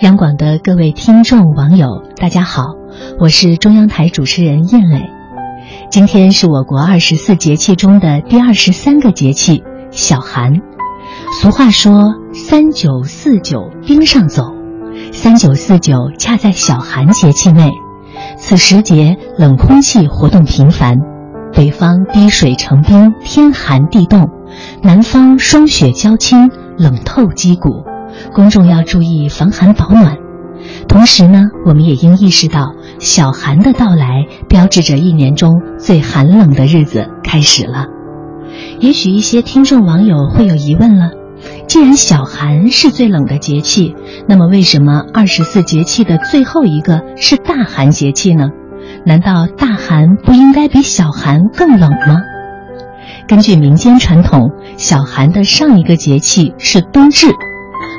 央广的各位听众网友，大家好，我是中央台主持人燕磊。今天是我国二十四节气中的第二十三个节气小寒。俗话说“三九四九冰上走”，三九四九恰在小寒节气内。此时节冷空气活动频繁，北方滴水成冰，天寒地冻；南方霜雪交侵，冷透肌骨。公众要注意防寒保暖，同时呢，我们也应意识到小寒的到来，标志着一年中最寒冷的日子开始了。也许一些听众网友会有疑问了：既然小寒是最冷的节气，那么为什么二十四节气的最后一个是大寒节气呢？难道大寒不应该比小寒更冷吗？根据民间传统，小寒的上一个节气是冬至。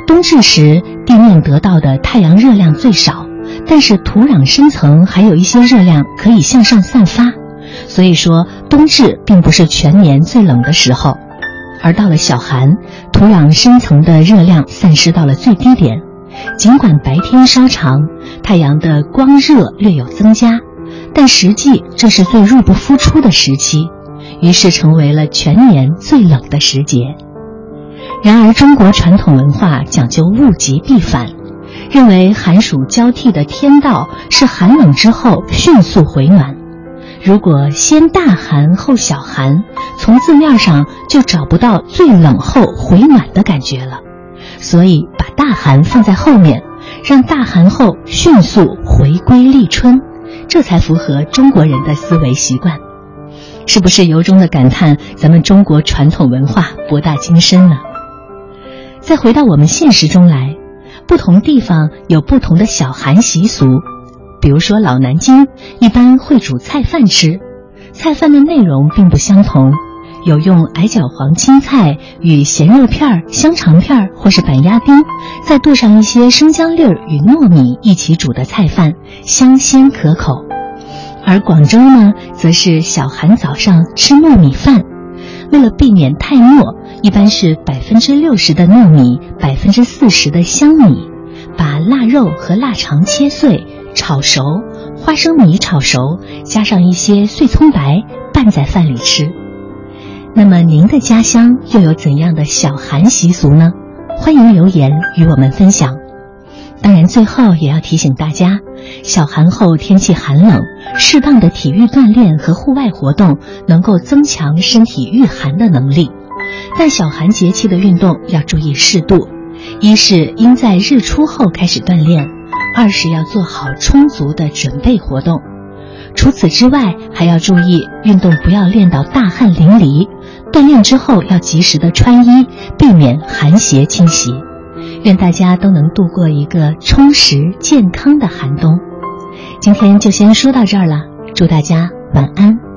冬至时，地面得到的太阳热量最少，但是土壤深层还有一些热量可以向上散发，所以说冬至并不是全年最冷的时候。而到了小寒，土壤深层的热量散失到了最低点，尽管白天稍长，太阳的光热略有增加，但实际这是最入不敷出的时期，于是成为了全年最冷的时节。然而，中国传统文化讲究物极必反，认为寒暑交替的天道是寒冷之后迅速回暖。如果先大寒后小寒，从字面上就找不到最冷后回暖的感觉了。所以，把大寒放在后面，让大寒后迅速回归立春，这才符合中国人的思维习惯。是不是由衷的感叹咱们中国传统文化博大精深呢？再回到我们现实中来，不同地方有不同的小寒习俗。比如说，老南京一般会煮菜饭吃，菜饭的内容并不相同，有用矮脚黄青菜与咸肉片、香肠片或是板鸭丁，再剁上一些生姜粒儿与糯米一起煮的菜饭，香鲜可口。而广州呢，则是小寒早上吃糯米饭，为了避免太糯。一般是百分之六十的糯米，百分之四十的香米，把腊肉和腊肠切碎炒熟，花生米炒熟，加上一些碎葱白拌在饭里吃。那么您的家乡又有怎样的小寒习俗呢？欢迎留言与我们分享。当然，最后也要提醒大家，小寒后天气寒冷，适当的体育锻炼和户外活动能够增强身体御寒的能力。但小寒节气的运动要注意适度，一是应在日出后开始锻炼，二是要做好充足的准备活动。除此之外，还要注意运动不要练到大汗淋漓，锻炼之后要及时的穿衣，避免寒邪侵袭。愿大家都能度过一个充实健康的寒冬。今天就先说到这儿了，祝大家晚安。